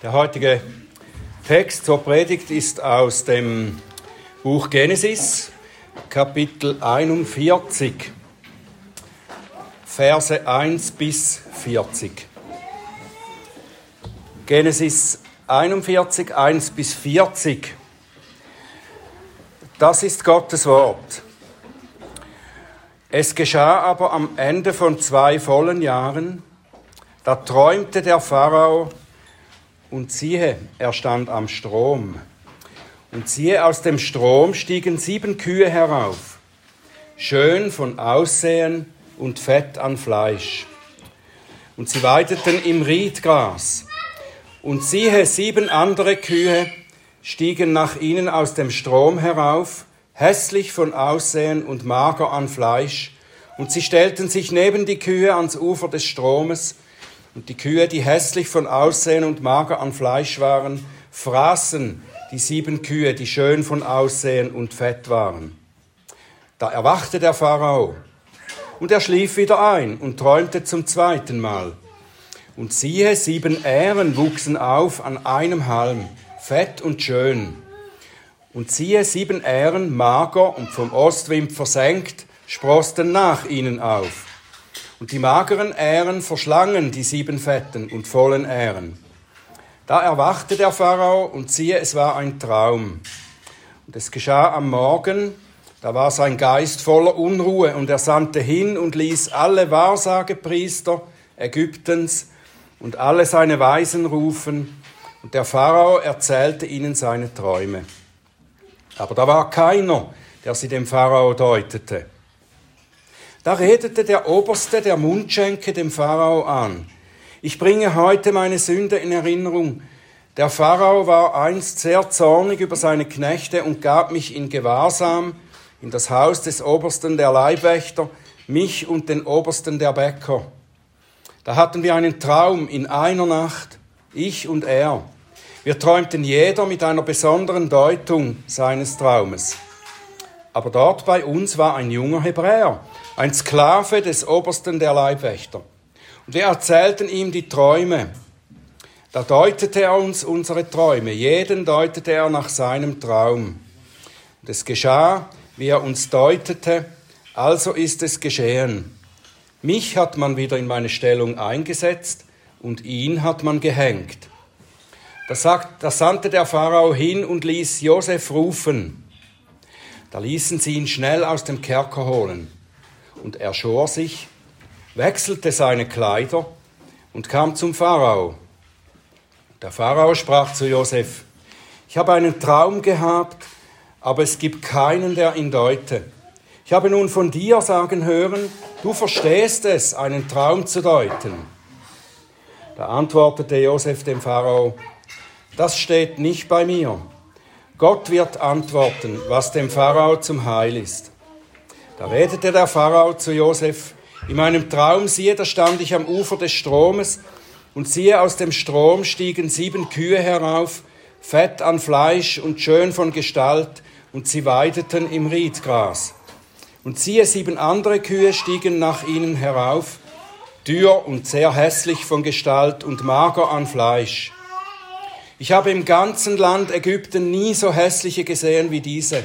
Der heutige Text zur Predigt ist aus dem Buch Genesis, Kapitel 41, Verse 1 bis 40. Genesis 41, 1 bis 40. Das ist Gottes Wort. Es geschah aber am Ende von zwei vollen Jahren, da träumte der Pharao, und siehe, er stand am Strom. Und siehe, aus dem Strom stiegen sieben Kühe herauf, schön von Aussehen und fett an Fleisch. Und sie weideten im Riedgras. Und siehe, sieben andere Kühe stiegen nach ihnen aus dem Strom herauf, hässlich von Aussehen und mager an Fleisch. Und sie stellten sich neben die Kühe ans Ufer des Stromes, und die Kühe, die hässlich von Aussehen und mager an Fleisch waren, fraßen die sieben Kühe, die schön von Aussehen und fett waren. Da erwachte der Pharao, und er schlief wieder ein und träumte zum zweiten Mal. Und siehe, sieben Ähren wuchsen auf an einem Halm, fett und schön. Und siehe, sieben Ähren, mager und vom Ostwind versenkt, sprosten nach ihnen auf. Und die mageren Ähren verschlangen die sieben fetten und vollen Ähren. Da erwachte der Pharao und siehe, es war ein Traum. Und es geschah am Morgen, da war sein Geist voller Unruhe und er sandte hin und ließ alle Wahrsagepriester Ägyptens und alle seine Weisen rufen. Und der Pharao erzählte ihnen seine Träume. Aber da war keiner, der sie dem Pharao deutete. Da redete der Oberste der Mundschenke dem Pharao an. Ich bringe heute meine Sünde in Erinnerung. Der Pharao war einst sehr zornig über seine Knechte und gab mich in Gewahrsam in das Haus des Obersten der Leibwächter, mich und den Obersten der Bäcker. Da hatten wir einen Traum in einer Nacht, ich und er. Wir träumten jeder mit einer besonderen Deutung seines Traumes. Aber dort bei uns war ein junger Hebräer, ein Sklave des Obersten der Leibwächter. Und wir erzählten ihm die Träume. Da deutete er uns unsere Träume. Jeden deutete er nach seinem Traum. Und es geschah, wie er uns deutete, also ist es geschehen. Mich hat man wieder in meine Stellung eingesetzt und ihn hat man gehängt. Da, sagt, da sandte der Pharao hin und ließ Josef rufen. Da ließen sie ihn schnell aus dem Kerker holen und er schor sich, wechselte seine Kleider und kam zum Pharao. Der Pharao sprach zu Josef, ich habe einen Traum gehabt, aber es gibt keinen, der ihn deute. Ich habe nun von dir sagen hören, du verstehst es, einen Traum zu deuten. Da antwortete Josef dem Pharao, das steht nicht bei mir. Gott wird antworten, was dem Pharao zum Heil ist. Da redete der Pharao zu Josef, in meinem Traum siehe, da stand ich am Ufer des Stromes, und siehe, aus dem Strom stiegen sieben Kühe herauf, fett an Fleisch und schön von Gestalt, und sie weideten im Riedgras. Und siehe, sieben andere Kühe stiegen nach ihnen herauf, dürr und sehr hässlich von Gestalt und mager an Fleisch. Ich habe im ganzen Land Ägypten nie so hässliche gesehen wie diese.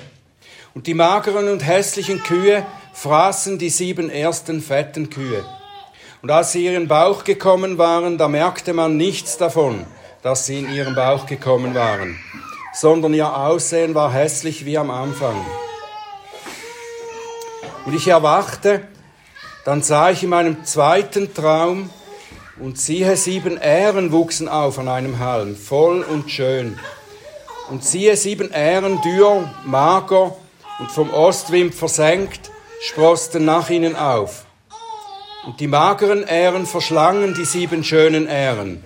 Und die mageren und hässlichen Kühe fraßen die sieben ersten fetten Kühe. Und als sie ihren Bauch gekommen waren, da merkte man nichts davon, dass sie in ihren Bauch gekommen waren, sondern ihr Aussehen war hässlich wie am Anfang. Und ich erwachte, dann sah ich in meinem zweiten Traum, und siehe, sieben Ähren wuchsen auf an einem Halm, voll und schön. Und siehe, sieben Ähren, dürr, mager, und vom Ostwind versenkt, sprosten nach ihnen auf. Und die mageren Ähren verschlangen die sieben schönen Ähren.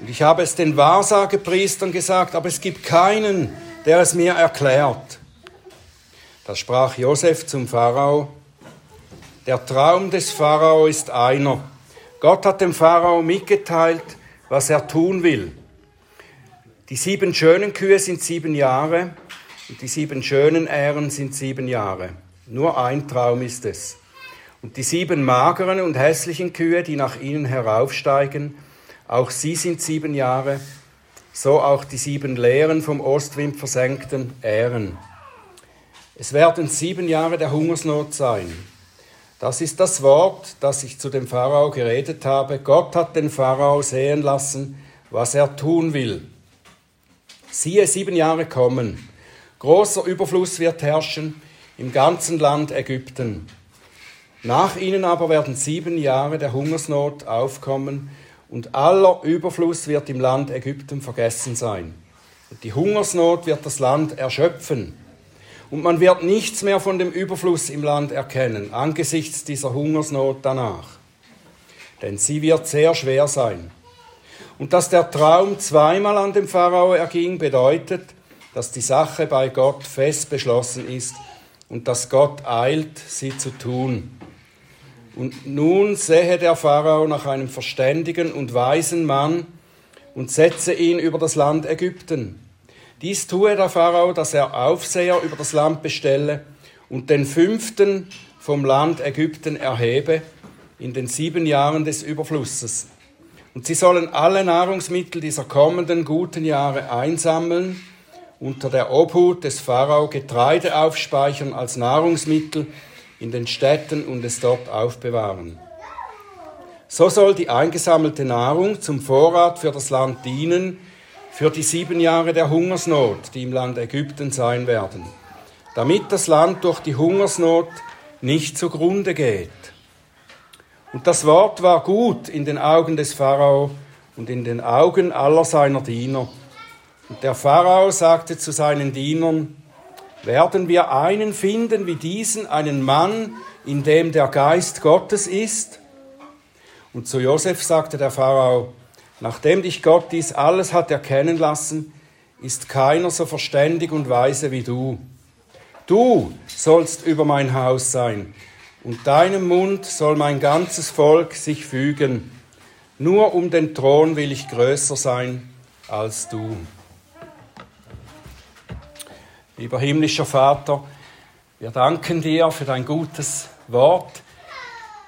Und ich habe es den Wahrsagepriestern gesagt, aber es gibt keinen, der es mir erklärt. Da sprach Josef zum Pharao, der Traum des Pharao ist einer. Gott hat dem Pharao mitgeteilt, was er tun will. Die sieben schönen Kühe sind sieben Jahre und die sieben schönen Ähren sind sieben Jahre. Nur ein Traum ist es. Und die sieben mageren und hässlichen Kühe, die nach ihnen heraufsteigen, auch sie sind sieben Jahre. so auch die sieben Lehren vom Ostwind versenkten Ähren. Es werden sieben Jahre der Hungersnot sein. Das ist das Wort, das ich zu dem Pharao geredet habe. Gott hat den Pharao sehen lassen, was er tun will. Siehe, sieben Jahre kommen. Großer Überfluss wird herrschen im ganzen Land Ägypten. Nach ihnen aber werden sieben Jahre der Hungersnot aufkommen und aller Überfluss wird im Land Ägypten vergessen sein. Und die Hungersnot wird das Land erschöpfen. Und man wird nichts mehr von dem Überfluss im Land erkennen, angesichts dieser Hungersnot danach. Denn sie wird sehr schwer sein. Und dass der Traum zweimal an dem Pharao erging, bedeutet, dass die Sache bei Gott fest beschlossen ist und dass Gott eilt, sie zu tun. Und nun sehe der Pharao nach einem verständigen und weisen Mann und setze ihn über das Land Ägypten. Dies tue der Pharao, dass er Aufseher über das Land bestelle und den fünften vom Land Ägypten erhebe in den sieben Jahren des Überflusses. Und sie sollen alle Nahrungsmittel dieser kommenden guten Jahre einsammeln, unter der Obhut des Pharao Getreide aufspeichern als Nahrungsmittel in den Städten und es dort aufbewahren. So soll die eingesammelte Nahrung zum Vorrat für das Land dienen, für die sieben Jahre der Hungersnot, die im Land Ägypten sein werden, damit das Land durch die Hungersnot nicht zugrunde geht. Und das Wort war gut in den Augen des Pharao und in den Augen aller seiner Diener. Und der Pharao sagte zu seinen Dienern, werden wir einen finden wie diesen, einen Mann, in dem der Geist Gottes ist? Und zu Josef sagte der Pharao, nachdem dich Gott dies alles hat erkennen lassen, ist keiner so verständig und weise wie du. Du sollst über mein Haus sein, und deinem Mund soll mein ganzes Volk sich fügen. Nur um den Thron will ich größer sein als du. Lieber himmlischer Vater, wir danken dir für dein gutes Wort.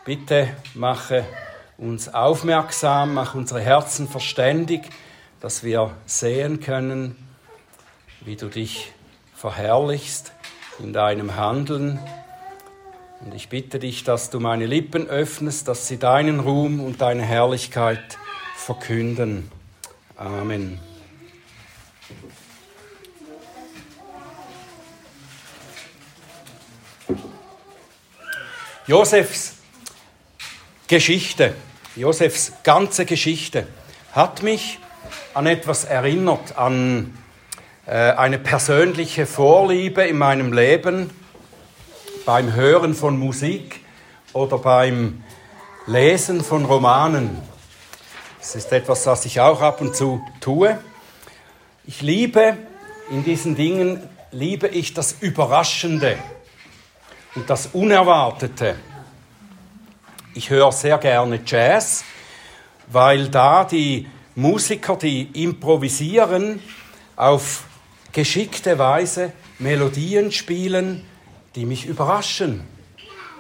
Bitte mache uns aufmerksam, mach unsere Herzen verständig, dass wir sehen können, wie du dich verherrlichst in deinem Handeln. Und ich bitte dich, dass du meine Lippen öffnest, dass sie deinen Ruhm und deine Herrlichkeit verkünden. Amen. Josefs Geschichte, Josefs ganze Geschichte hat mich an etwas erinnert, an äh, eine persönliche Vorliebe in meinem Leben beim Hören von Musik oder beim Lesen von Romanen. Das ist etwas, was ich auch ab und zu tue. Ich liebe in diesen Dingen, liebe ich das Überraschende und das Unerwartete. Ich höre sehr gerne Jazz, weil da die Musiker, die improvisieren, auf geschickte Weise Melodien spielen, die mich überraschen,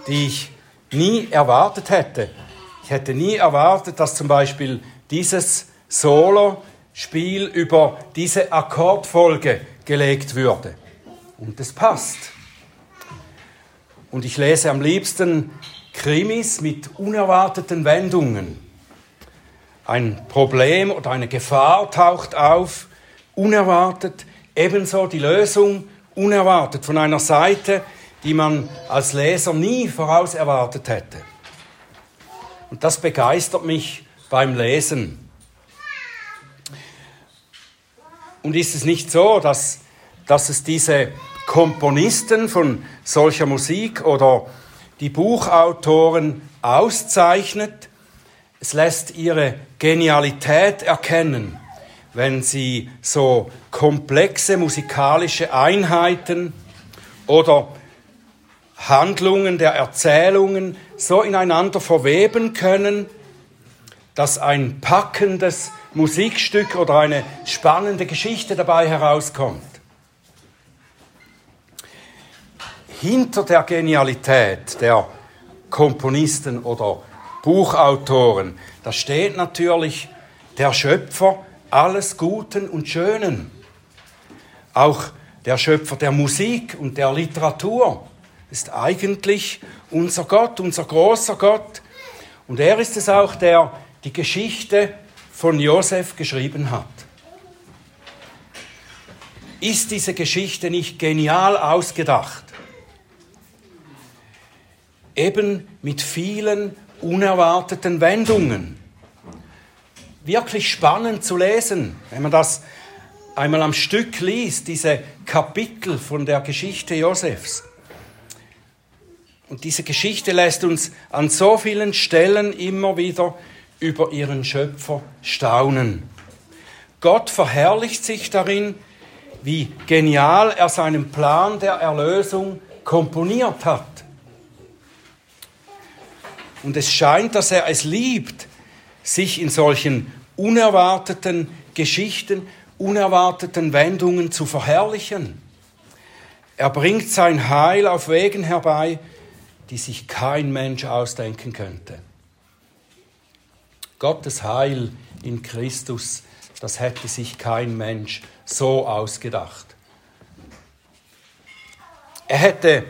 die ich nie erwartet hätte. Ich hätte nie erwartet, dass zum Beispiel dieses Solo-Spiel über diese Akkordfolge gelegt würde. Und es passt. Und ich lese am liebsten Krimis mit unerwarteten Wendungen. Ein Problem oder eine Gefahr taucht auf, unerwartet, ebenso die Lösung unerwartet von einer Seite, die man als Leser nie voraus erwartet hätte. Und das begeistert mich beim Lesen. Und ist es nicht so, dass, dass es diese Komponisten von solcher Musik oder die Buchautoren auszeichnet. Es lässt ihre Genialität erkennen, wenn sie so komplexe musikalische Einheiten oder Handlungen der Erzählungen so ineinander verweben können, dass ein packendes Musikstück oder eine spannende Geschichte dabei herauskommt. Hinter der Genialität der Komponisten oder Buchautoren, da steht natürlich der Schöpfer alles Guten und Schönen. Auch der Schöpfer der Musik und der Literatur ist eigentlich unser Gott, unser großer Gott. Und er ist es auch, der die Geschichte von Josef geschrieben hat. Ist diese Geschichte nicht genial ausgedacht? Eben mit vielen unerwarteten Wendungen. Wirklich spannend zu lesen, wenn man das einmal am Stück liest, diese Kapitel von der Geschichte Josefs. Und diese Geschichte lässt uns an so vielen Stellen immer wieder über ihren Schöpfer staunen. Gott verherrlicht sich darin, wie genial er seinen Plan der Erlösung komponiert hat. Und es scheint, dass er es liebt, sich in solchen unerwarteten Geschichten, unerwarteten Wendungen zu verherrlichen. Er bringt sein Heil auf Wegen herbei, die sich kein Mensch ausdenken könnte. Gottes Heil in Christus, das hätte sich kein Mensch so ausgedacht. Er hätte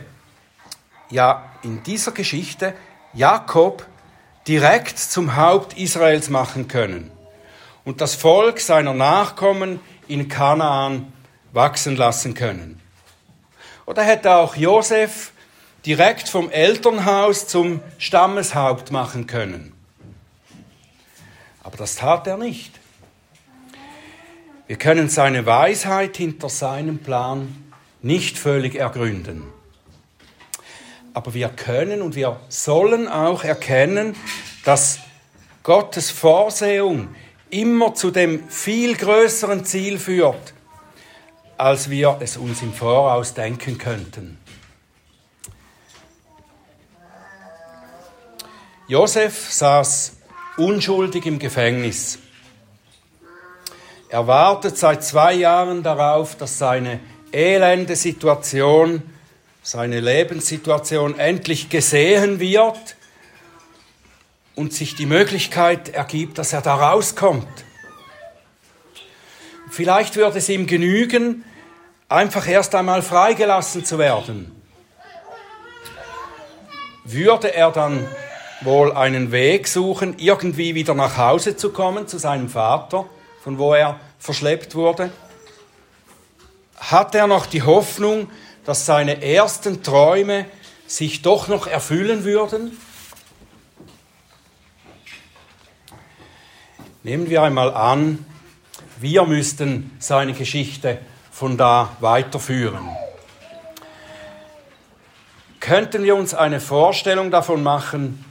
ja in dieser Geschichte Jakob direkt zum Haupt Israels machen können und das Volk seiner Nachkommen in Kanaan wachsen lassen können. Oder hätte auch Josef direkt vom Elternhaus zum Stammeshaupt machen können. Aber das tat er nicht. Wir können seine Weisheit hinter seinem Plan nicht völlig ergründen. Aber wir können und wir sollen auch erkennen, dass Gottes Vorsehung immer zu dem viel größeren Ziel führt, als wir es uns im Voraus denken könnten. Josef saß unschuldig im Gefängnis. Er wartet seit zwei Jahren darauf, dass seine elende Situation, seine Lebenssituation endlich gesehen wird und sich die Möglichkeit ergibt, dass er da rauskommt. Vielleicht würde es ihm genügen, einfach erst einmal freigelassen zu werden. Würde er dann wohl einen Weg suchen, irgendwie wieder nach Hause zu kommen, zu seinem Vater, von wo er verschleppt wurde? Hat er noch die Hoffnung, dass seine ersten Träume sich doch noch erfüllen würden? Nehmen wir einmal an, wir müssten seine Geschichte von da weiterführen. Könnten wir uns eine Vorstellung davon machen,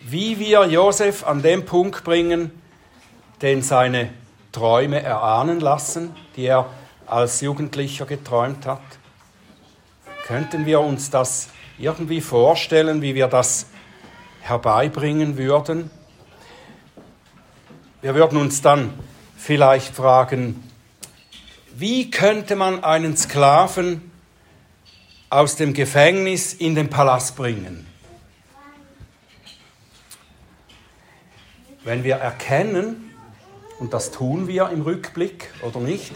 wie wir Josef an den Punkt bringen, den seine Träume erahnen lassen, die er als Jugendlicher geträumt hat? Könnten wir uns das irgendwie vorstellen, wie wir das herbeibringen würden? Wir würden uns dann vielleicht fragen, wie könnte man einen Sklaven aus dem Gefängnis in den Palast bringen? Wenn wir erkennen, und das tun wir im Rückblick oder nicht,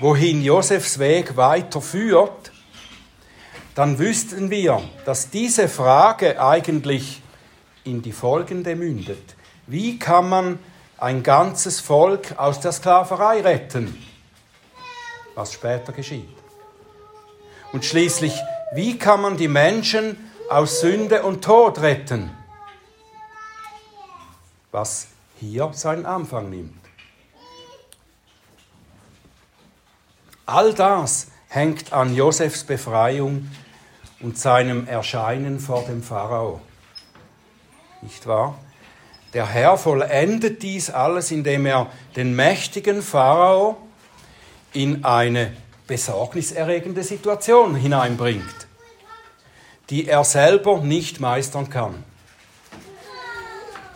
wohin Josefs Weg weiterführt, dann wüssten wir, dass diese Frage eigentlich in die folgende mündet. Wie kann man ein ganzes Volk aus der Sklaverei retten? Was später geschieht. Und schließlich, wie kann man die Menschen aus Sünde und Tod retten? was hier seinen Anfang nimmt. All das hängt an Josefs Befreiung und seinem Erscheinen vor dem Pharao. Nicht wahr? Der Herr vollendet dies alles, indem er den mächtigen Pharao in eine besorgniserregende Situation hineinbringt, die er selber nicht meistern kann.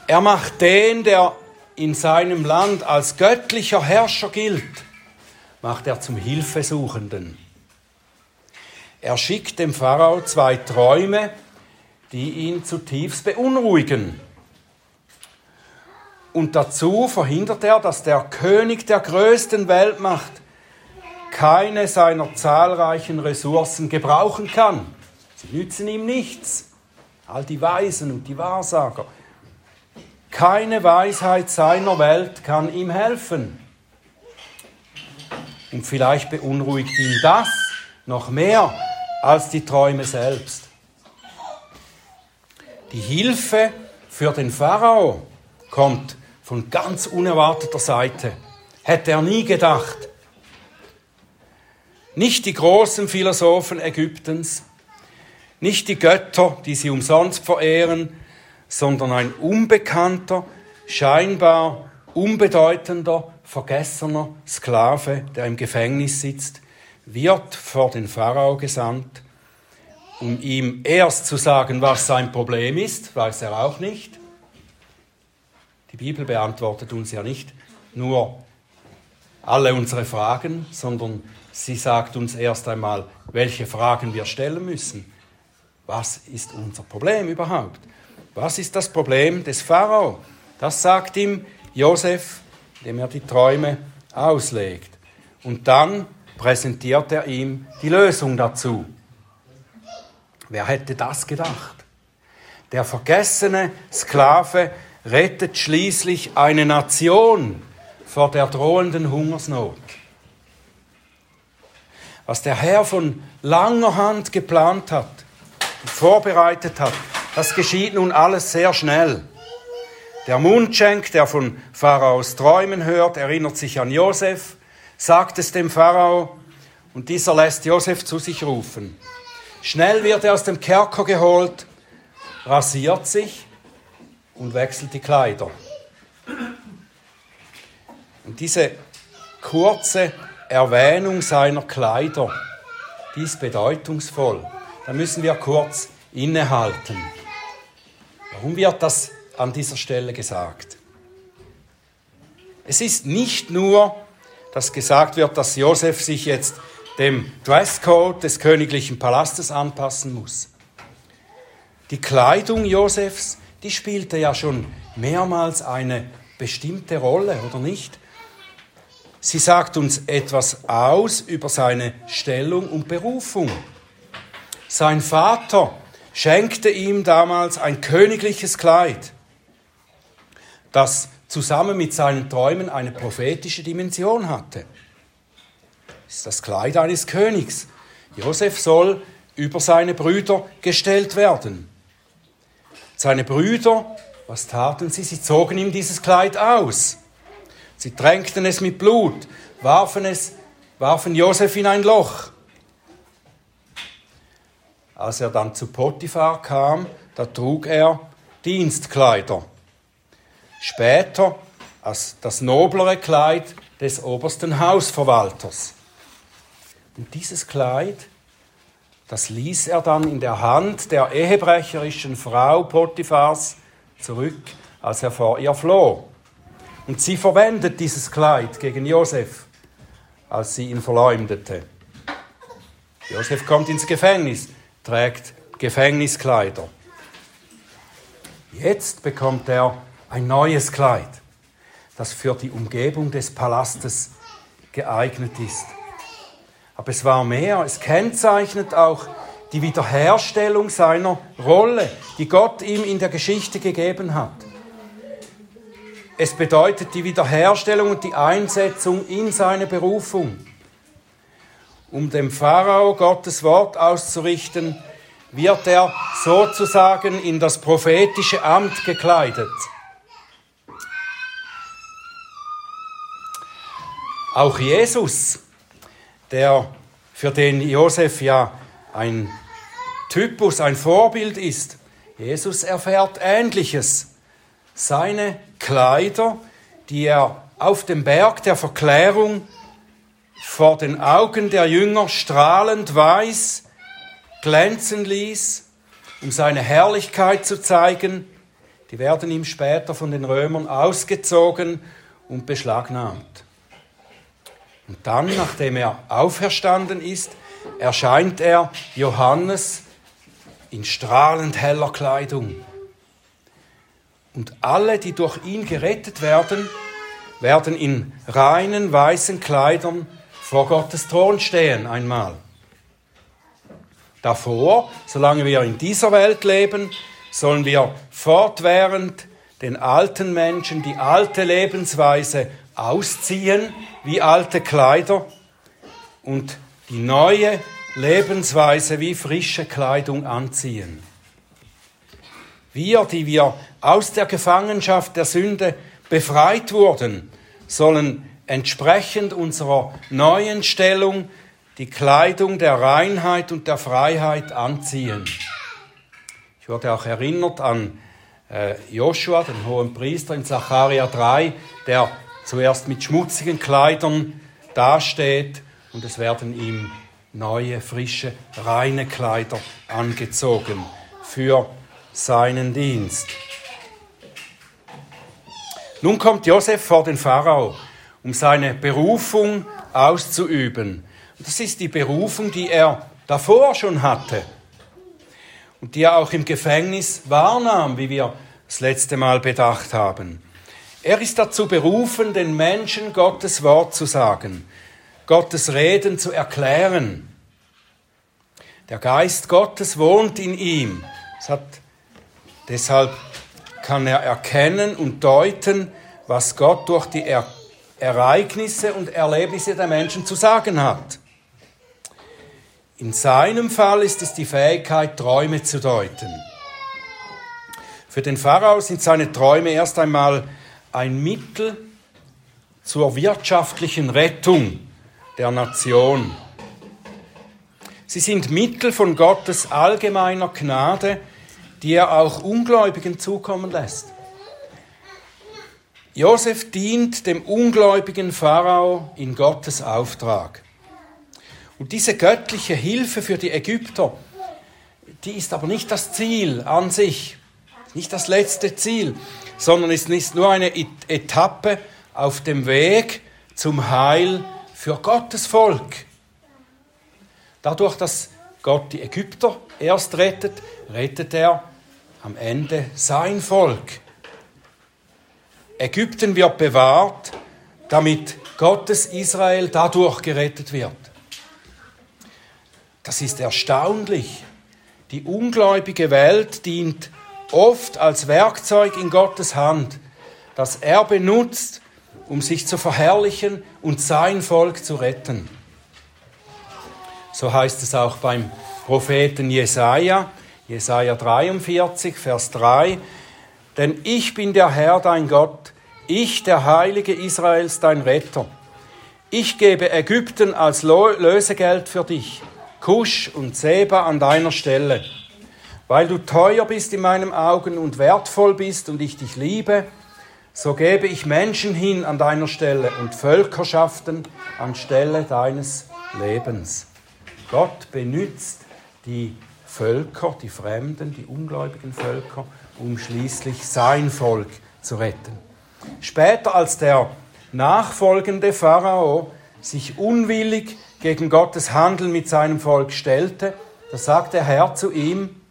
Er macht den, der in seinem Land als göttlicher Herrscher gilt, macht er zum Hilfesuchenden. Er schickt dem Pharao zwei Träume, die ihn zutiefst beunruhigen. Und dazu verhindert er, dass der König der größten Weltmacht keine seiner zahlreichen Ressourcen gebrauchen kann. Sie nützen ihm nichts. All die Weisen und die Wahrsager. Keine Weisheit seiner Welt kann ihm helfen. Und vielleicht beunruhigt ihn das noch mehr als die Träume selbst. Die Hilfe für den Pharao kommt von ganz unerwarteter Seite. Hätte er nie gedacht. Nicht die großen Philosophen Ägyptens, nicht die Götter, die sie umsonst verehren, sondern ein unbekannter, scheinbar unbedeutender, vergessener Sklave, der im Gefängnis sitzt, wird vor den Pharao gesandt, um ihm erst zu sagen, was sein Problem ist, weiß er auch nicht. Die Bibel beantwortet uns ja nicht nur alle unsere Fragen, sondern sie sagt uns erst einmal, welche Fragen wir stellen müssen. Was ist unser Problem überhaupt? Was ist das Problem des Pharao? Das sagt ihm Josef, indem er die Träume auslegt. Und dann präsentiert er ihm die Lösung dazu. Wer hätte das gedacht? Der vergessene Sklave rettet schließlich eine Nation vor der drohenden Hungersnot. Was der Herr von langer Hand geplant hat, vorbereitet hat, das geschieht nun alles sehr schnell. Der Mundschenk, der von Pharaos Träumen hört, erinnert sich an Josef, sagt es dem Pharao und dieser lässt Josef zu sich rufen. Schnell wird er aus dem Kerker geholt, rasiert sich und wechselt die Kleider. Und diese kurze Erwähnung seiner Kleider, die ist bedeutungsvoll. Da müssen wir kurz innehalten. Warum wird das an dieser Stelle gesagt? Es ist nicht nur, dass gesagt wird, dass Josef sich jetzt dem Dresscode des königlichen Palastes anpassen muss. Die Kleidung Josefs, die spielte ja schon mehrmals eine bestimmte Rolle, oder nicht? Sie sagt uns etwas aus über seine Stellung und Berufung. Sein Vater schenkte ihm damals ein königliches Kleid, das zusammen mit seinen Träumen eine prophetische Dimension hatte. Das ist das Kleid eines Königs. Josef soll über seine Brüder gestellt werden. Seine Brüder, was taten sie? Sie zogen ihm dieses Kleid aus. Sie tränkten es mit Blut, warfen es, warfen Josef in ein Loch. Als er dann zu Potiphar kam, da trug er Dienstkleider. Später als das noblere Kleid des obersten Hausverwalters. Und dieses Kleid, das ließ er dann in der Hand der ehebrecherischen Frau Potiphars zurück, als er vor ihr floh. Und sie verwendet dieses Kleid gegen Josef, als sie ihn verleumdete. Josef kommt ins Gefängnis trägt Gefängniskleider. Jetzt bekommt er ein neues Kleid, das für die Umgebung des Palastes geeignet ist. Aber es war mehr, es kennzeichnet auch die Wiederherstellung seiner Rolle, die Gott ihm in der Geschichte gegeben hat. Es bedeutet die Wiederherstellung und die Einsetzung in seine Berufung um dem Pharao Gottes Wort auszurichten, wird er sozusagen in das prophetische Amt gekleidet. Auch Jesus, der für den Josef ja ein Typus, ein Vorbild ist, Jesus erfährt Ähnliches. Seine Kleider, die er auf dem Berg der Verklärung vor den Augen der Jünger strahlend weiß glänzen ließ, um seine Herrlichkeit zu zeigen, die werden ihm später von den Römern ausgezogen und beschlagnahmt. Und dann, nachdem er auferstanden ist, erscheint er Johannes in strahlend heller Kleidung. Und alle, die durch ihn gerettet werden, werden in reinen weißen Kleidern vor Gottes Thron stehen einmal. Davor, solange wir in dieser Welt leben, sollen wir fortwährend den alten Menschen die alte Lebensweise ausziehen wie alte Kleider und die neue Lebensweise wie frische Kleidung anziehen. Wir, die wir aus der Gefangenschaft der Sünde befreit wurden, sollen entsprechend unserer neuen Stellung die Kleidung der Reinheit und der Freiheit anziehen. Ich wurde auch erinnert an äh, Joshua, den hohen Priester in Zacharia 3, der zuerst mit schmutzigen Kleidern dasteht und es werden ihm neue, frische, reine Kleider angezogen für seinen Dienst. Nun kommt Josef vor den Pharao, um seine Berufung auszuüben. Das ist die Berufung, die er davor schon hatte und die er auch im Gefängnis wahrnahm, wie wir das letzte Mal bedacht haben. Er ist dazu berufen, den Menschen Gottes Wort zu sagen, Gottes Reden zu erklären. Der Geist Gottes wohnt in ihm. Hat, deshalb kann er erkennen und deuten, was Gott durch die er Ereignisse und Erlebnisse der Menschen zu sagen hat. In seinem Fall ist es die Fähigkeit, Träume zu deuten. Für den Pharao sind seine Träume erst einmal ein Mittel zur wirtschaftlichen Rettung der Nation. Sie sind Mittel von Gottes allgemeiner Gnade, die er auch Ungläubigen zukommen lässt. Josef dient dem ungläubigen Pharao in Gottes Auftrag. Und diese göttliche Hilfe für die Ägypter, die ist aber nicht das Ziel an sich, nicht das letzte Ziel, sondern es ist nur eine Etappe auf dem Weg zum Heil für Gottes Volk. Dadurch, dass Gott die Ägypter erst rettet, rettet er am Ende sein Volk. Ägypten wird bewahrt, damit Gottes Israel dadurch gerettet wird. Das ist erstaunlich. Die ungläubige Welt dient oft als Werkzeug in Gottes Hand, das er benutzt, um sich zu verherrlichen und sein Volk zu retten. So heißt es auch beim Propheten Jesaja, Jesaja 43, Vers 3. Denn ich bin der Herr, dein Gott, ich, der Heilige Israels, dein Retter. Ich gebe Ägypten als Lösegeld für dich, Kusch und Seba an deiner Stelle. Weil du teuer bist in meinen Augen und wertvoll bist und ich dich liebe, so gebe ich Menschen hin an deiner Stelle und Völkerschaften anstelle deines Lebens. Gott benützt die Völker, die Fremden, die ungläubigen Völker, um schließlich sein Volk zu retten. Später, als der nachfolgende Pharao sich unwillig gegen Gottes Handeln mit seinem Volk stellte, da sagt der Herr zu ihm,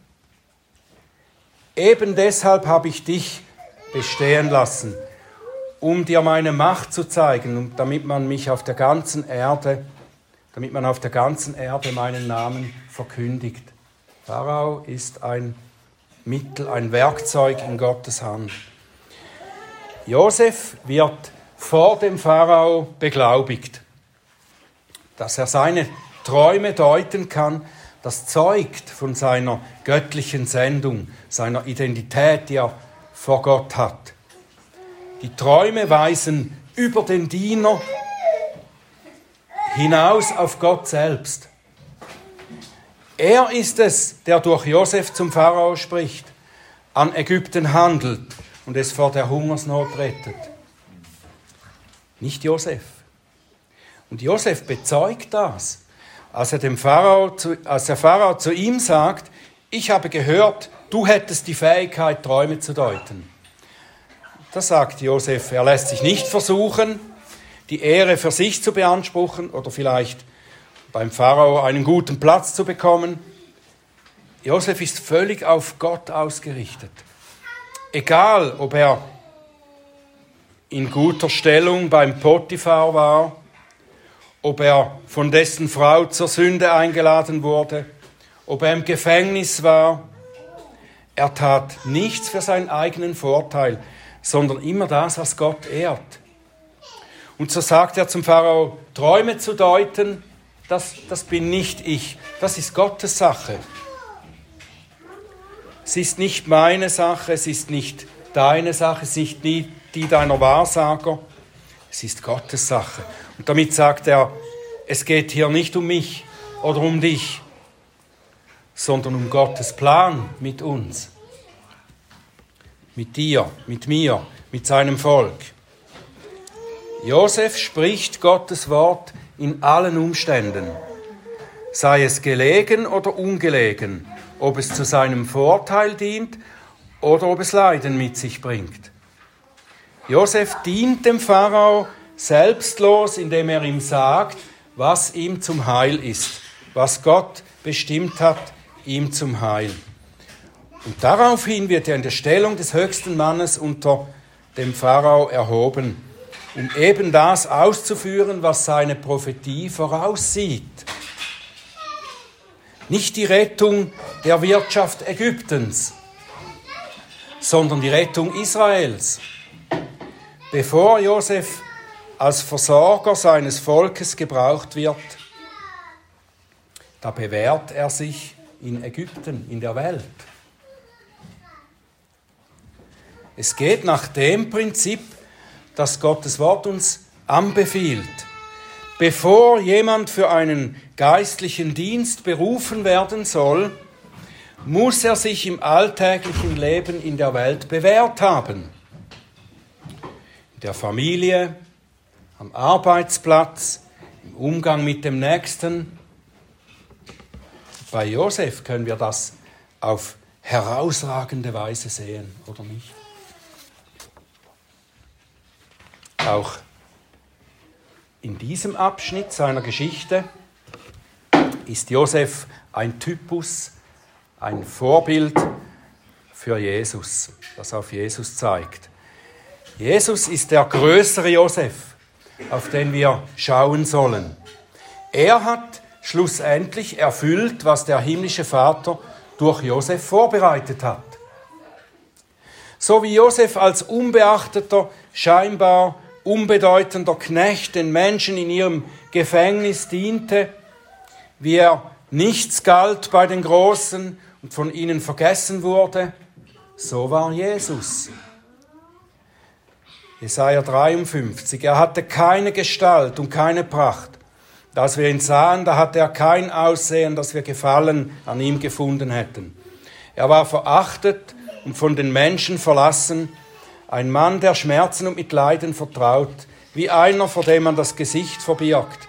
eben deshalb habe ich dich bestehen lassen, um dir meine Macht zu zeigen, damit man mich auf der ganzen Erde, damit man auf der ganzen Erde meinen Namen verkündigt. Pharao ist ein Mittel, ein Werkzeug in Gottes Hand. Josef wird vor dem Pharao beglaubigt, dass er seine Träume deuten kann, das zeugt von seiner göttlichen Sendung, seiner Identität, die er vor Gott hat. Die Träume weisen über den Diener hinaus auf Gott selbst. Er ist es, der durch Josef zum Pharao spricht, an Ägypten handelt und es vor der Hungersnot rettet. Nicht Josef. Und Josef bezeugt das, als, er Pharao zu, als der Pharao zu ihm sagt, ich habe gehört, du hättest die Fähigkeit, Träume zu deuten. Da sagt Josef, er lässt sich nicht versuchen, die Ehre für sich zu beanspruchen oder vielleicht beim Pharao einen guten Platz zu bekommen. Josef ist völlig auf Gott ausgerichtet. Egal, ob er in guter Stellung beim Potiphar war, ob er von dessen Frau zur Sünde eingeladen wurde, ob er im Gefängnis war, er tat nichts für seinen eigenen Vorteil, sondern immer das, was Gott ehrt. Und so sagt er zum Pharao, Träume zu deuten, das, das bin nicht ich, das ist Gottes Sache. Es ist nicht meine Sache, es ist nicht deine Sache, es ist nicht die deiner Wahrsager, es ist Gottes Sache. Und damit sagt er, es geht hier nicht um mich oder um dich, sondern um Gottes Plan mit uns, mit dir, mit mir, mit seinem Volk. Josef spricht Gottes Wort in allen Umständen, sei es gelegen oder ungelegen, ob es zu seinem Vorteil dient oder ob es Leiden mit sich bringt. Josef dient dem Pharao selbstlos, indem er ihm sagt, was ihm zum Heil ist, was Gott bestimmt hat, ihm zum Heil. Und daraufhin wird er in der Stellung des höchsten Mannes unter dem Pharao erhoben, um eben das auszuführen, was seine Prophetie voraussieht. Nicht die Rettung der Wirtschaft Ägyptens, sondern die Rettung Israels. Bevor Josef als Versorger seines Volkes gebraucht wird, da bewährt er sich in Ägypten, in der Welt. Es geht nach dem Prinzip, das Gottes Wort uns anbefiehlt. Bevor jemand für einen geistlichen Dienst berufen werden soll, muss er sich im alltäglichen Leben in der Welt bewährt haben. In der Familie, am Arbeitsplatz, im Umgang mit dem Nächsten. Bei Josef können wir das auf herausragende Weise sehen, oder nicht? Auch in diesem Abschnitt seiner Geschichte ist Josef ein Typus, ein Vorbild für Jesus, das auf Jesus zeigt. Jesus ist der größere Josef, auf den wir schauen sollen. Er hat schlussendlich erfüllt, was der himmlische Vater durch Josef vorbereitet hat. So wie Josef als unbeachteter, scheinbar unbedeutender Knecht den Menschen in ihrem Gefängnis diente, wie er nichts galt bei den Großen und von ihnen vergessen wurde, so war Jesus. Jesaja 53. Er hatte keine Gestalt und keine Pracht. Als wir ihn sahen, da hatte er kein Aussehen, dass wir Gefallen an ihm gefunden hätten. Er war verachtet und von den Menschen verlassen, ein Mann, der Schmerzen und mit Leiden vertraut, wie einer, vor dem man das Gesicht verbirgt.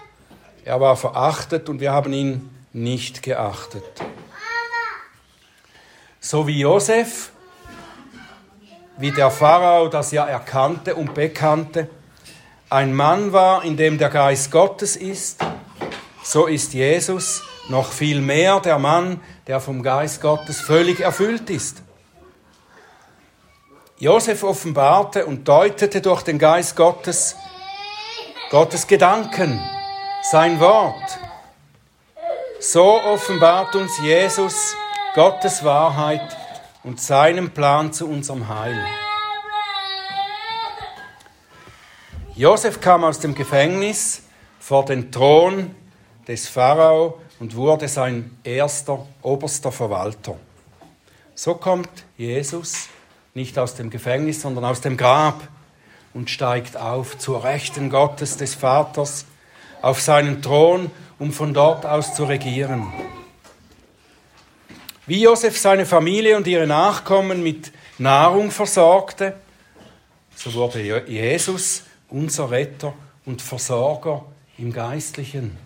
Er war verachtet und wir haben ihn nicht geachtet. So wie Josef, wie der Pharao das ja erkannte und bekannte, ein Mann war, in dem der Geist Gottes ist, so ist Jesus noch viel mehr der Mann, der vom Geist Gottes völlig erfüllt ist. Josef offenbarte und deutete durch den Geist Gottes Gottes Gedanken, sein Wort. So offenbart uns Jesus Gottes Wahrheit und seinen Plan zu unserem Heil. Josef kam aus dem Gefängnis vor den Thron des Pharao und wurde sein erster oberster Verwalter. So kommt Jesus nicht aus dem Gefängnis, sondern aus dem Grab und steigt auf zur Rechten Gottes des Vaters, auf seinen Thron, um von dort aus zu regieren. Wie Josef seine Familie und ihre Nachkommen mit Nahrung versorgte, so wurde Jesus unser Retter und Versorger im Geistlichen.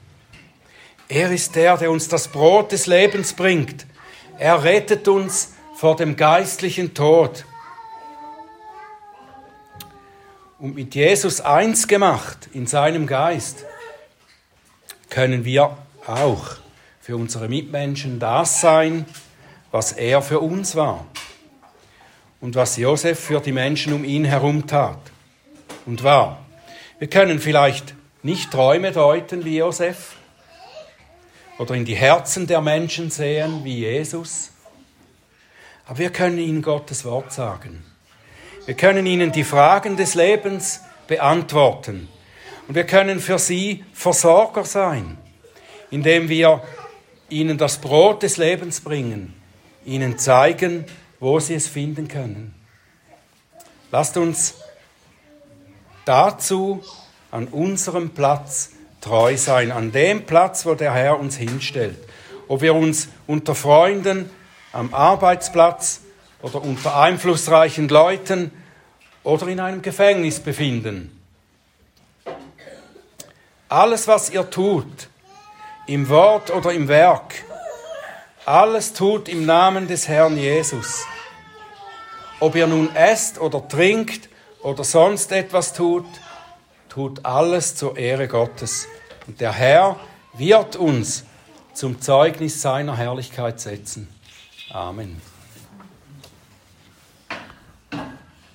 Er ist der, der uns das Brot des Lebens bringt. Er rettet uns vor dem geistlichen Tod und mit Jesus eins gemacht in seinem Geist, können wir auch für unsere Mitmenschen das sein, was er für uns war. und was Josef für die Menschen um ihn herum tat und war. Wir können vielleicht nicht Träume deuten wie Josef oder in die Herzen der Menschen sehen wie Jesus, aber wir können ihnen Gottes Wort sagen. Wir können ihnen die Fragen des Lebens beantworten und wir können für sie Versorger sein, indem wir ihnen das Brot des Lebens bringen, ihnen zeigen, wo sie es finden können. Lasst uns dazu an unserem Platz treu sein, an dem Platz, wo der Herr uns hinstellt. Ob wir uns unter Freunden, am Arbeitsplatz oder unter einflussreichen Leuten oder in einem Gefängnis befinden. Alles, was ihr tut, im Wort oder im Werk, alles tut im Namen des Herrn Jesus. Ob ihr nun esst oder trinkt oder sonst etwas tut, tut alles zur Ehre Gottes. Und der Herr wird uns zum Zeugnis seiner Herrlichkeit setzen. Amen.